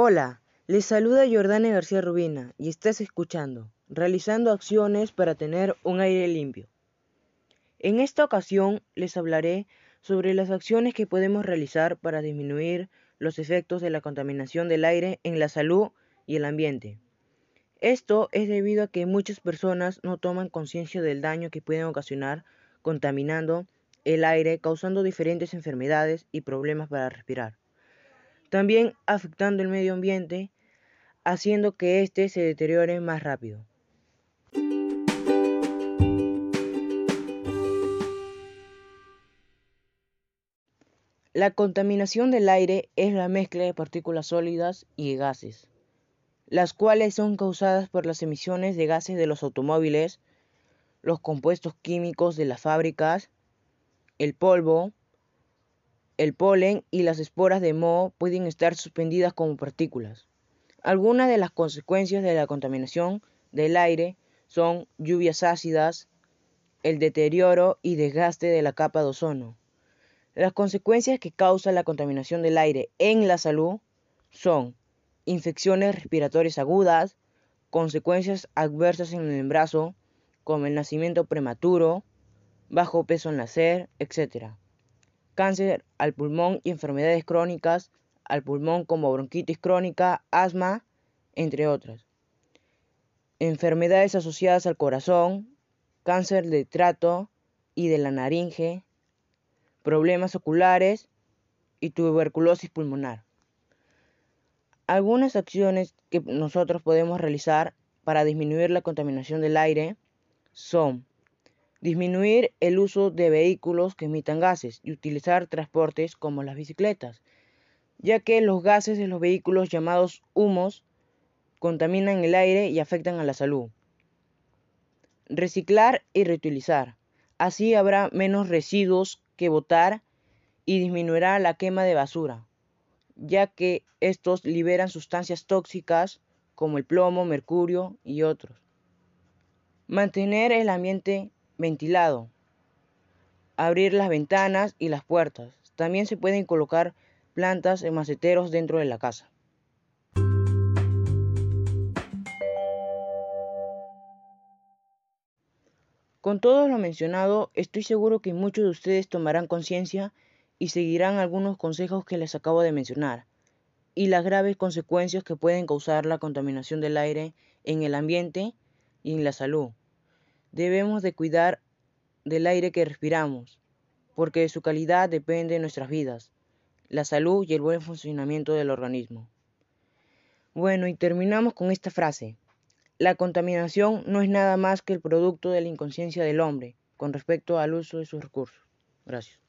Hola, les saluda Jordana García Rubina y estás escuchando, realizando acciones para tener un aire limpio. En esta ocasión les hablaré sobre las acciones que podemos realizar para disminuir los efectos de la contaminación del aire en la salud y el ambiente. Esto es debido a que muchas personas no toman conciencia del daño que pueden ocasionar contaminando el aire, causando diferentes enfermedades y problemas para respirar. También afectando el medio ambiente, haciendo que éste se deteriore más rápido. La contaminación del aire es la mezcla de partículas sólidas y gases las cuales son causadas por las emisiones de gases de los automóviles, los compuestos químicos de las fábricas, el polvo, el polen y las esporas de moho pueden estar suspendidas como partículas. Algunas de las consecuencias de la contaminación del aire son lluvias ácidas, el deterioro y desgaste de la capa de ozono. Las consecuencias que causa la contaminación del aire en la salud son infecciones respiratorias agudas, consecuencias adversas en el embarazo, como el nacimiento prematuro, bajo peso al nacer, etc. Cáncer al pulmón y enfermedades crónicas al pulmón como bronquitis crónica, asma, entre otras. Enfermedades asociadas al corazón, cáncer de trato y de la naringe, problemas oculares y tuberculosis pulmonar. Algunas acciones que nosotros podemos realizar para disminuir la contaminación del aire son disminuir el uso de vehículos que emitan gases y utilizar transportes como las bicicletas, ya que los gases de los vehículos llamados humos contaminan el aire y afectan a la salud. Reciclar y reutilizar. Así habrá menos residuos que botar y disminuirá la quema de basura ya que estos liberan sustancias tóxicas como el plomo, mercurio y otros. Mantener el ambiente ventilado. Abrir las ventanas y las puertas. También se pueden colocar plantas en maceteros dentro de la casa. Con todo lo mencionado, estoy seguro que muchos de ustedes tomarán conciencia y seguirán algunos consejos que les acabo de mencionar y las graves consecuencias que pueden causar la contaminación del aire en el ambiente y en la salud. Debemos de cuidar del aire que respiramos, porque de su calidad depende de nuestras vidas, la salud y el buen funcionamiento del organismo. Bueno, y terminamos con esta frase. La contaminación no es nada más que el producto de la inconsciencia del hombre con respecto al uso de sus recursos. Gracias.